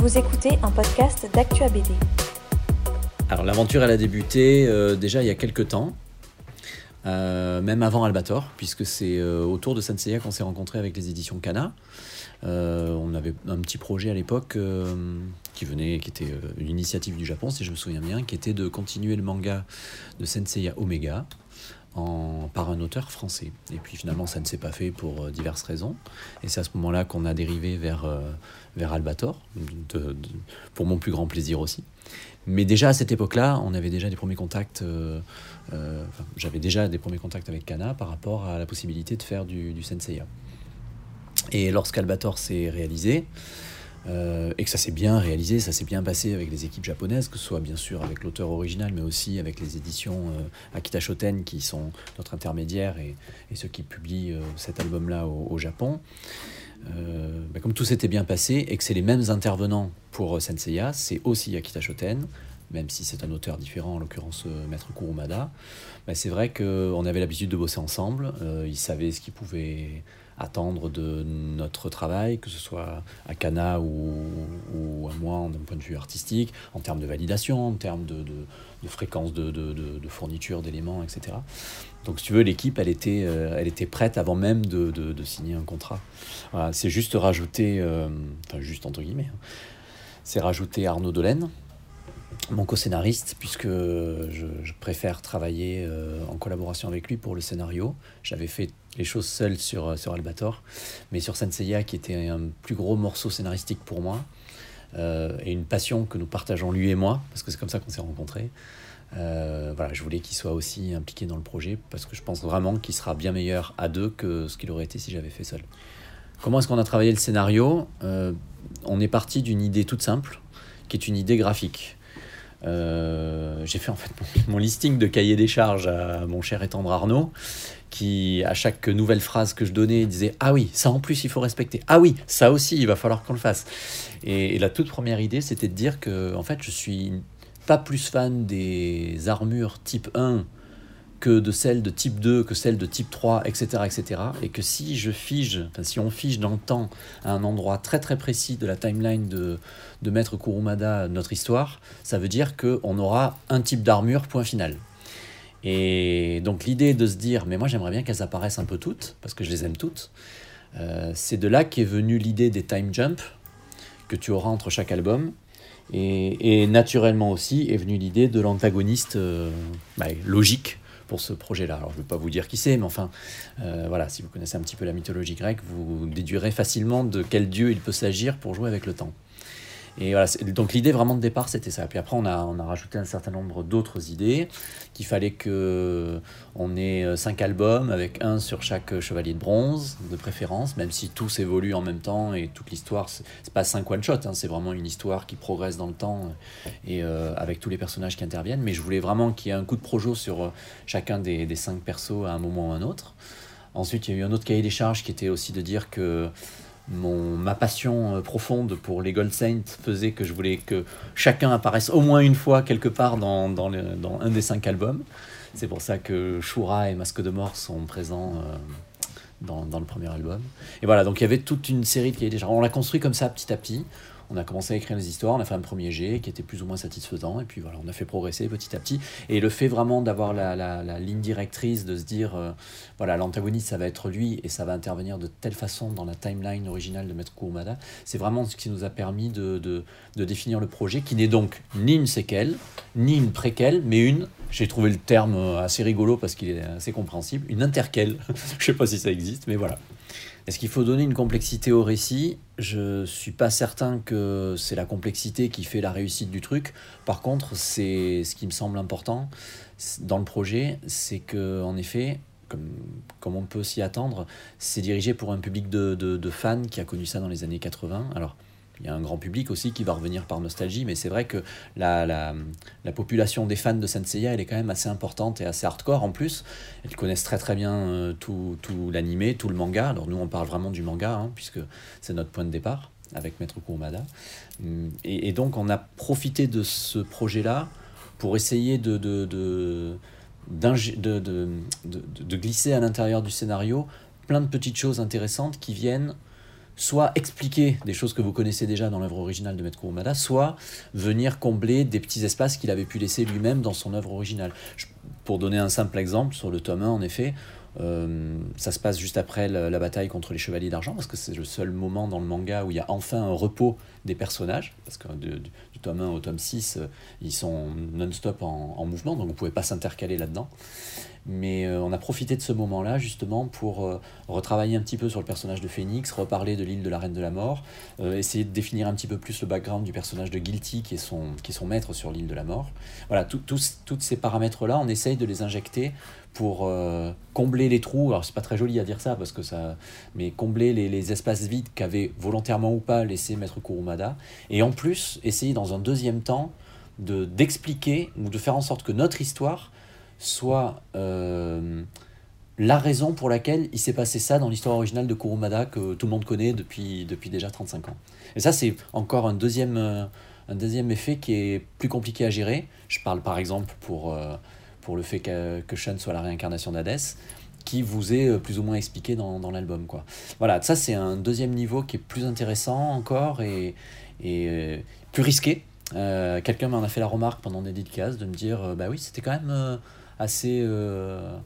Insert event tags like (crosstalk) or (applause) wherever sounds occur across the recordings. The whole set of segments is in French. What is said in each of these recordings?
Vous écoutez un podcast d'Actua BD. Alors l'aventure elle a débuté euh, déjà il y a quelques temps, euh, même avant Albator, puisque c'est euh, autour de Senseiya qu'on s'est rencontré avec les éditions Kana. on avait un petit projet à l'époque qui venait, qui était une initiative du Japon, si je me souviens bien, qui était de continuer le manga de Senseiya Omega par un auteur français. Et puis finalement, ça ne s'est pas fait pour diverses raisons. Et c'est à ce moment-là qu'on a dérivé vers, vers Albator, pour mon plus grand plaisir aussi. Mais déjà à cette époque-là, on avait déjà des premiers contacts. Euh, euh, j'avais déjà des premiers contacts avec Kana par rapport à la possibilité de faire du, du Senseiya. Et lorsqu'Albator s'est réalisé, euh, et que ça s'est bien réalisé, ça s'est bien passé avec les équipes japonaises, que ce soit bien sûr avec l'auteur original, mais aussi avec les éditions Akita Shoten qui sont notre intermédiaire et, ceux qui publient cet album-là au, Japon. Bah, comme tout s'était bien passé et que c'est les mêmes intervenants pour Senseiya, c'est aussi Akita Shoten, même si c'est un auteur différent, en l'occurrence euh, Maître Kurumada. Mais c'est vrai qu'on avait l'habitude de bosser ensemble, euh, il savait ce qu'il pouvait attendre de notre travail, que ce soit à Kana ou, à moi d'un point de vue artistique, en termes de validation, en termes de, fréquence de, fourniture d'éléments, etc. Donc si tu veux, l'équipe, elle, était, euh, elle était prête avant même de, signer un contrat. c'est juste rajouter, enfin juste entre guillemets, hein, c'est rajouter Arnaud Delaine, mon co-scénariste, puisque je, préfère travailler euh, en collaboration avec lui pour le scénario. J'avais fait les choses seul sur, euh, sur Albator, mais sur Senseiya, qui était un plus gros morceau scénaristique pour moi, euh, et une passion que nous partageons lui et moi, parce que c'est comme ça qu'on s'est rencontrés. voilà, je voulais qu'il soit aussi impliqué dans le projet, parce que je pense vraiment qu'il sera bien meilleur à deux que ce qu'il aurait été si j'avais fait seul. Comment est-ce qu'on a travaillé le scénario? On est parti d'une idée toute simple, qui est une idée graphique. Euh, j'ai fait en fait mon, listing de cahier des charges à mon cher et tendre Arnaud, qui à chaque nouvelle phrase que je donnais disait ah oui ça en plus il faut respecter. Ah oui ça aussi il va falloir qu'on le fasse. Et, et la toute première idée c'était de dire que en fait je suis pas plus fan des armures type 1 que de celles de type 2, que celles de type 3, etc. etc. Et que si je fige, enfin, si on fige dans le temps à un endroit très très précis de la timeline de, de Maître Kurumada, notre histoire, ça veut dire qu'on aura un type d'armure, point final. Et donc l'idée de se dire, mais moi j'aimerais bien qu'elles apparaissent un peu toutes, parce que je les aime toutes, euh, c'est de là qu'est venue l'idée des time jumps que tu auras entre chaque album. Et, naturellement aussi est venue l'idée de l'antagoniste euh, bah, logique pour ce projet-là. Alors je ne vais pas vous dire qui c'est, mais enfin, euh, voilà, si vous connaissez un petit peu la mythologie grecque, vous déduirez facilement de quel dieu il peut s'agir pour jouer avec le temps. Et voilà, donc l'idée vraiment de départ, c'était ça. Puis après, on a, on a rajouté un certain nombre d'autres idées, qu'il fallait que on ait euh, cinq albums avec un sur chaque chevalier de bronze, de préférence, même si tous évoluent en même temps et toute l'histoire, c'est pas cinq one-shot, hein, c'est vraiment une histoire qui progresse dans le temps et euh, avec tous les personnages qui interviennent. Mais je voulais vraiment qu'il y ait un coup de projo sur euh, chacun des, des cinq persos à un moment ou à un autre. Ensuite, il y a eu un autre cahier des charges qui était aussi de dire que mon, ma passion euh, profonde pour les Gold Saints faisait que je voulais que chacun apparaisse au moins une fois quelque part dans, dans, dans un des cinq albums. C'est pour ça que Shura et Masque de Mort sont présents euh, dans, dans, le premier album. Et voilà, donc il y avait toute une série qui déjà. On l'a construit comme ça petit à petit on a commencé à écrire les histoires, on a fait un premier jet qui était plus ou moins satisfaisant, et puis voilà, on a fait progresser petit à petit. Et le fait vraiment d'avoir la, ligne directrice, de se dire, euh, voilà, l'antagoniste, ça va être lui, et ça va intervenir de telle façon dans la timeline originale de Maître Kurumada, c'est vraiment ce qui nous a permis de, de définir le projet, qui n'est donc ni une séquelle, ni une préquelle, mais une, j'ai trouvé le terme assez rigolo parce qu'il est assez compréhensible, une interquelle. (laughs) Je sais pas si ça existe, mais voilà. Est-ce qu'il faut donner une complexité au récit? Je suis pas certain que c'est la complexité qui fait la réussite du truc. Par contre, c'est ce qui me semble important dans le projet, c'est que en effet, comme, comme on peut s'y attendre, c'est dirigé pour un public de, de, de, fans qui a connu ça dans les années 80. Alors, il y a un grand public aussi qui va revenir par nostalgie, mais c'est vrai que la, la, la, population des fans de Senseiya, elle est quand même assez importante et assez hardcore en plus. Elles connaissent très très bien euh, tout, tout l'animé, tout le manga. Alors nous, on parle vraiment du manga, hein, puisque c'est notre point de départ avec Maître Kurumada. Et, et, donc, on a profité de ce projet-là pour essayer de, de, de, de, de glisser à l'intérieur du scénario plein de petites choses intéressantes qui viennent soit expliquer des choses que vous connaissez déjà dans l'œuvre originale de Maître Kurumada, soit venir combler des petits espaces qu'il avait pu laisser lui-même dans son œuvre originale. pour donner un simple exemple, sur le tome 1, en effet, euh, ça se passe juste après la, bataille contre les Chevaliers d'Argent, parce que c'est le seul moment dans le manga où il y a enfin un repos des personnages, parce que du, tome 1 au tome 6, euh, ils sont non-stop en, en, mouvement, donc vous ne pouvez pas s'intercaler là-dedans. Mais euh, on a profité de ce moment-là justement pour euh, retravailler un petit peu sur le personnage de Phoenix, reparler de l'île de la Reine de la Mort, euh, essayer de définir un petit peu plus le background du personnage de Guilty qui est son, qui est son maître sur l'île de la Mort. Voilà, tous ces paramètres-là, on essaye de les injecter pour combler les trous. Alors c'est pas très joli à dire ça parce que ça, mais combler les, les espaces vides qu'avait volontairement ou pas laissé Maître Kurumada. Et en plus, essayer dans un deuxième temps de d'expliquer ou de faire en sorte que notre histoire soit euh, la raison pour laquelle il s'est passé ça dans l'histoire originale de Kurumada que tout le monde connaît depuis, depuis déjà 35 ans. Et ça, c'est encore un deuxième, euh, un deuxième effet qui est plus compliqué à gérer. Je parle par exemple pour, euh, pour le fait que, que Sean soit la réincarnation d'Hadès qui vous est plus ou moins expliqué dans, dans l'album. Quoi. Voilà, ça c'est un deuxième niveau qui est plus intéressant encore et, et plus risqué. Quelqu'un m'en a fait la remarque pendant des dédicaces de me dire bah oui, c'était quand même assez, euh,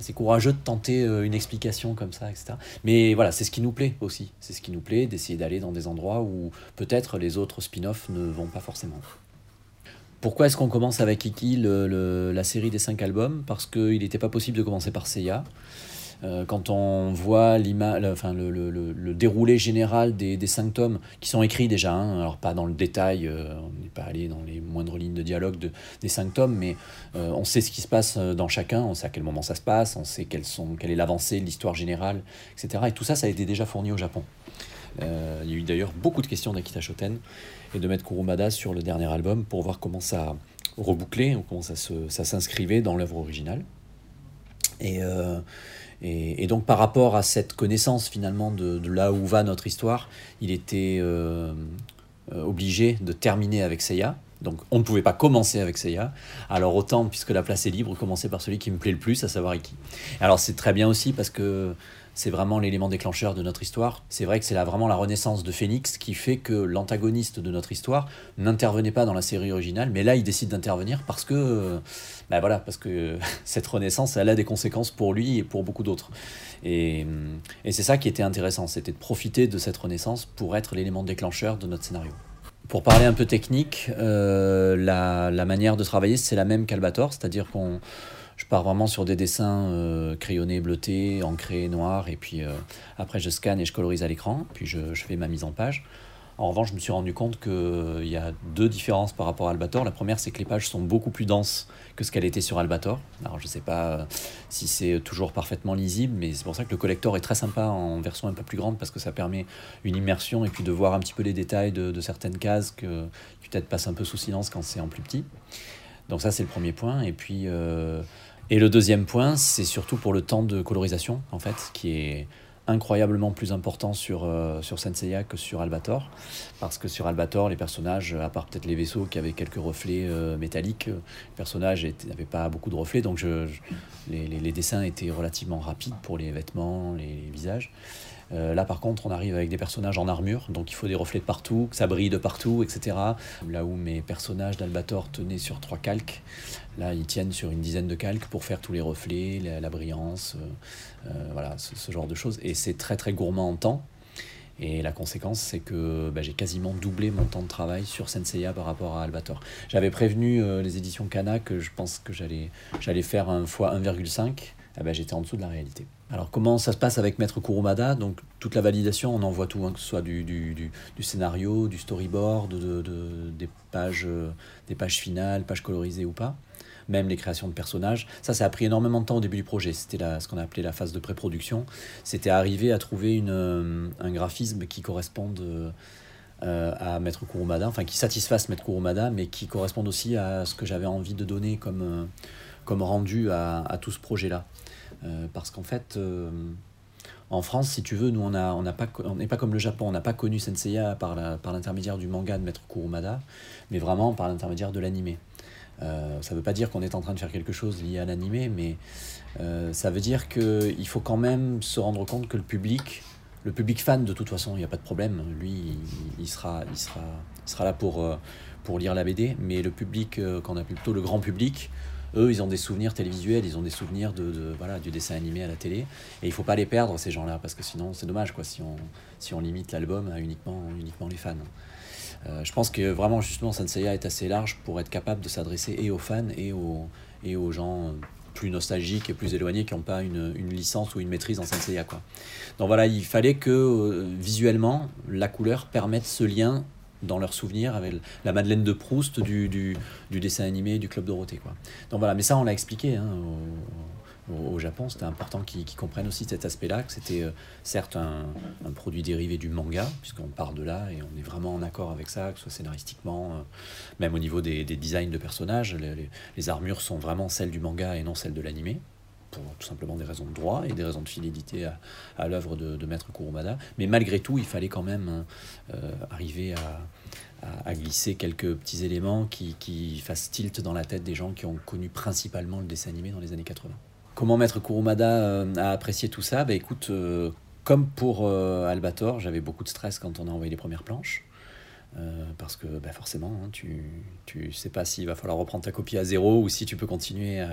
assez courageux de tenter euh, une explication comme ça, etc. Mais voilà, c'est ce qui nous plaît aussi. C'est ce qui nous plaît d'essayer d'aller dans des endroits où peut-être les autres spin-offs ne vont pas forcément. Pourquoi est-ce qu'on commence avec Iki, la série des cinq albums? Parce qu'il n'était pas possible de commencer par Seiya. Euh, quand on voit enfin, le, déroulé général des, cinq tomes qui sont écrits déjà, hein, alors pas dans le détail, euh, pas allé dans les moindres lignes de dialogue de, des cinq tomes, mais euh, on sait ce qui se passe dans chacun, on sait à quel moment ça se passe, on sait quelles sont, quelle est l'avancée, l'histoire générale, etc. Et tout ça, ça a été déjà fourni au Japon. il y a eu d'ailleurs beaucoup de questions d'Akita Shoten et de Maître Kurumada sur le dernier album pour voir comment ça rebouclait, comment ça, ça s'inscrivait dans l'œuvre originale. Et, et, donc par rapport à cette connaissance finalement de, là où va notre histoire, il était euh, euh, obligé de terminer avec Seiya. Donc on ne pouvait pas commencer avec Seiya. Alors autant, puisque la place est libre, commencer par celui qui me plaît le plus, à savoir Iki. Alors c'est très bien aussi parce que c'est vraiment l'élément déclencheur de notre histoire. C'est vrai que c'est là vraiment la renaissance de Phoenix qui fait que l'antagoniste de notre histoire n'intervenait pas dans la série originale, mais là il décide d'intervenir parce que, ben voilà, parce que (laughs) cette renaissance, elle a des conséquences pour lui et pour beaucoup d'autres. Et, et c'est ça qui était intéressant, c'était de profiter de cette renaissance pour être l'élément déclencheur de notre scénario. Pour parler un peu technique, euh, la, la, manière de travailler, c'est la même qu'Albator, c'est-à-dire qu'on je pars vraiment sur des dessins euh, crayonnés, bleutés, ancrés, noirs, et puis euh, après je scanne et je colorise à l'écran, puis je, je, fais ma mise en page. En revanche, je me suis rendu compte qu'il euh, y a deux différences par rapport à Albator. La première, c'est que les pages sont beaucoup plus denses que ce qu'elle était sur Albator. Alors, je ne sais pas si c'est toujours parfaitement lisible, mais c'est pour ça que le collector est très sympa en version un peu plus grande parce que ça permet une immersion et puis de voir un petit peu les détails de, certaines cases que, qui peut-être passent un peu sous silence quand c'est en plus petit. Donc ça, c'est le premier point. Et puis, euh, et le deuxième point, c'est surtout pour le temps de colorisation, en fait, qui est incroyablement plus important sur, euh, Senseiya que sur Albator. Parce que sur Albator, les personnages, à part peut-être les vaisseaux qui avaient quelques reflets euh, métalliques, les personnages n'avaient pas beaucoup de reflets, donc les, les, dessins étaient relativement rapides pour les vêtements, les visages. Euh, là, par contre, on arrive avec des personnages en armure, donc il faut des reflets de partout, que ça brille de partout, etc. Là où mes personnages d'Albator tenaient sur trois calques, là, ils tiennent sur une dizaine de calques pour faire tous les reflets, la, brillance, euh, euh, voilà, ce, genre de choses. Et c'est très très gourmand en temps. Et la conséquence, c'est que bah, j'ai quasiment doublé mon temps de travail sur Senseiya par rapport à Albator. J'avais prévenu les éditions Kana que je pense que j'allais faire un fois 1,5 ah ben, j'étais en dessous de la réalité. Alors comment ça se passe avec Maître Kurumada? Donc toute la validation, on envoie tout, hein, que ce soit du, du, du, scénario, du storyboard, de, de, des, pages, euh, des pages finales, pages colorisées ou pas. Même les créations de personnages. Ça, ça a pris énormément de temps au début du projet. C'était ce qu'on a appelé la phase de pré-production. C'était arriver à trouver une, euh, un graphisme qui corresponde euh, à Maître Kurumada, enfin qui satisfasse Maître Kurumada, mais qui corresponde aussi à ce que j'avais envie de donner comme, comme rendu à, à tout ce projet-là. Euh, parce qu'en fait, euh, en France, si tu veux, nous, on n'est on pas, on pas comme le Japon, on n'a pas connu Senseiya par l'intermédiaire du manga de Maître Kurumada, mais vraiment par l'intermédiaire de l'animé. Euh, ça ne veut pas dire qu'on est en train de faire quelque chose lié à l'animé, mais ça veut dire qu'il faut quand même se rendre compte que le public le public fan, de toute façon, il n'y a pas de problème. Lui, il, sera, il, sera, sera là pour, pour lire la BD. Mais le public, qu'on appelle plutôt le grand public, eux, ils ont des souvenirs télévisuels, ils ont des souvenirs de, voilà, du dessin animé à la télé. Et il faut pas les perdre, ces gens-là, parce que sinon, c'est dommage quoi, si, on, si on limite l'album à uniquement, uniquement les fans. Euh, je pense que vraiment, justement, Senseiya est assez large pour être capable de s'adresser et aux fans et aux, et aux gens plus nostalgiques et plus éloignés qui n'ont pas une, une, licence ou une maîtrise en Senseiya. Quoi. Donc voilà, il fallait que euh, visuellement, la couleur permette ce lien dans leurs souvenirs avec la Madeleine de Proust du, du, dessin animé du Club Dorothée. Quoi. Donc voilà, mais ça on l'a expliqué hein, au, au, Japon, c'était important qu'ils comprennent aussi cet aspect-là, que c'était euh, certes un, produit dérivé du manga, puisqu'on part de là et on est vraiment en accord avec ça, que ce soit scénaristiquement, euh, même au niveau des, des, designs de personnages, les, les, armures sont vraiment celles du manga et non celles de l'animé pour tout simplement des raisons de droit et des raisons de fidélité à, l'œuvre de, Maître Kurumada. Mais malgré tout, il fallait quand même euh, arriver à, glisser quelques petits éléments qui, qui fassent tilt dans la tête des gens qui ont connu principalement le dessin animé dans les années 80. Comment Maître Kurumada euh, a apprécié tout ça? Bah, Écoute, euh, comme pour Albator, j'avais beaucoup de stress quand on a envoyé les premières planches. Euh, parce que bah forcément, hein, tu ne sais pas s'il va falloir reprendre ta copie à zéro ou si tu peux continuer euh,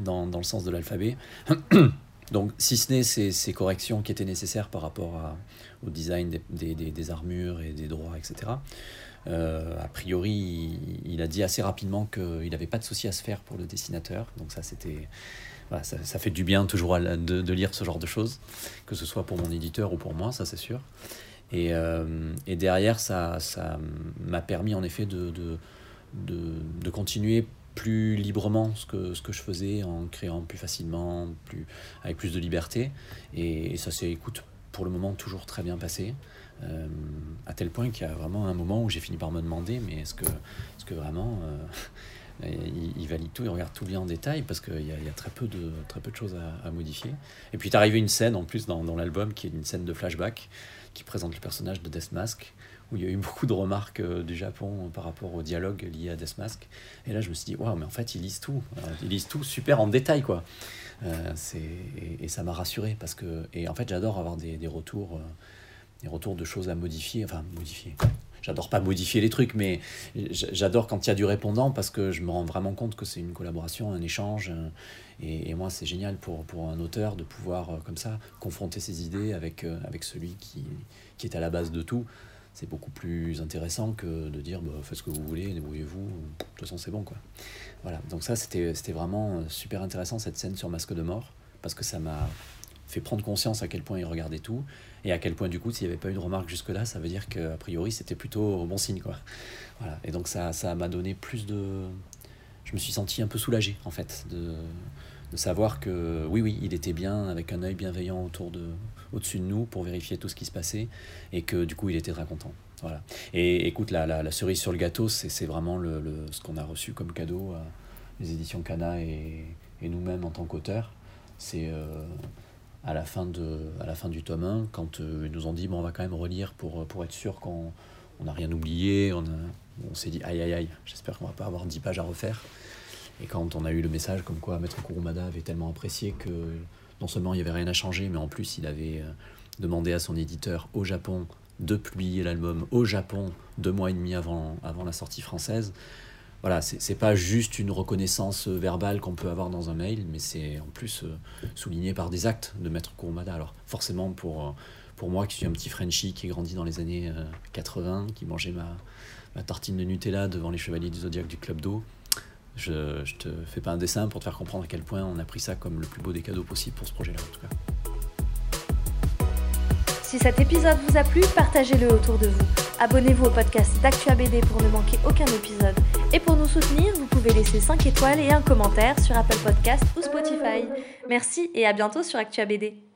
dans, dans, le sens de l'alphabet. (coughs) Donc, si ce n'est ces, corrections qui étaient nécessaires par rapport au design des, des, armures et des droits, etc., euh, a priori, il, a dit assez rapidement qu'il n'avait pas de souci à se faire pour le dessinateur. Donc, ça, c'était. Ça, fait du bien toujours de, lire ce genre de choses, que ce soit pour mon éditeur ou pour moi, ça c'est sûr. Et, euh, et derrière, ça, ça m'a permis en effet de, de, de, de, continuer plus librement ce que, ce que je faisais en créant plus facilement, plus, avec plus de liberté. Et, ça s'est, écoute, pour le moment toujours très bien passé. Euh, à tel point qu'il y a vraiment un moment où j'ai fini par me demander, mais est-ce que, est que vraiment euh, il, valide tout, il regarde tout bien en détail parce qu'il y, a, très peu de, très peu de choses à, modifier. Et puis, est arrivé une scène en plus dans, dans l'album qui est une scène de flashback qui présente le personnage de Deathmask, où il y a eu beaucoup de remarques euh, du Japon par rapport au dialogue lié à Deathmask. Et là, je me suis dit, waouh, mais en fait, ils lisent tout. Euh, ils lisent tout super en détail, quoi. Euh, et, ça m'a rassuré parce que. Et en fait, j'adore avoir des, des retours, euh, des retours de choses à modifier. Enfin, modifier. J'adore pas modifier les trucs, mais j'adore quand il y a du répondant parce que je me rends vraiment compte que c'est une collaboration, un échange. Et, et moi, c'est génial pour, pour un auteur de pouvoir, comme ça, confronter ses idées avec, avec celui qui, qui est à la base de tout c'est beaucoup plus intéressant que de dire bah, faites ce que vous voulez, débrouillez-vous, de toute façon c'est bon quoi. Voilà, donc ça c'était vraiment super intéressant cette scène sur Masque de mort, parce que ça m'a fait prendre conscience à quel point il regardait tout, et à quel point du coup s'il n'y avait pas eu de remarque jusque-là, ça veut dire qu'a priori c'était plutôt bon signe quoi. Voilà, et donc ça m'a donné plus de... Je me suis senti un peu soulagé en fait de, de savoir que oui oui il était bien avec un œil bienveillant autour de au-dessus de nous pour vérifier tout ce qui se passait et que du coup il était très content. Voilà. Et écoute, la, la, cerise sur le gâteau, c'est vraiment le, ce qu'on a reçu comme cadeau, à les éditions Cana et, et nous-mêmes en tant qu'auteurs. C'est euh, à, la fin de, à la fin du tome 1, quand euh, ils nous ont dit bon, on va quand même relire pour, pour être sûr qu'on n'a rien oublié, on, on s'est dit aïe aïe aïe, j'espère qu'on va pas avoir 10 pages à refaire. Et quand on a eu le message comme quoi Maître Kurumada avait tellement apprécié que non seulement il n'y avait rien à changer, mais en plus il avait euh, demandé à son éditeur au Japon de publier l'album au Japon deux mois et demi avant, avant la sortie française. Voilà, c'est pas juste une reconnaissance verbale qu'on peut avoir dans un mail, mais c'est en plus euh, souligné par des actes de Maître Kurumada. Alors forcément pour, euh, pour moi qui suis un petit Frenchie qui est grandi dans les années 80, qui mangeait ma, tartine de Nutella devant les Chevaliers du Zodiaque du Club d'eau, je, je te fais pas un dessin pour te faire comprendre à quel point on a pris ça comme le plus beau des cadeaux possible pour ce projet-là en tout cas. Si cet épisode vous a plu, partagez-le autour de vous. Abonnez-vous au podcast d'Actua BD pour ne manquer aucun épisode. Et pour nous soutenir, vous pouvez laisser 5 étoiles et un commentaire sur Apple Podcast ou Spotify. Merci et à bientôt sur Actua BD.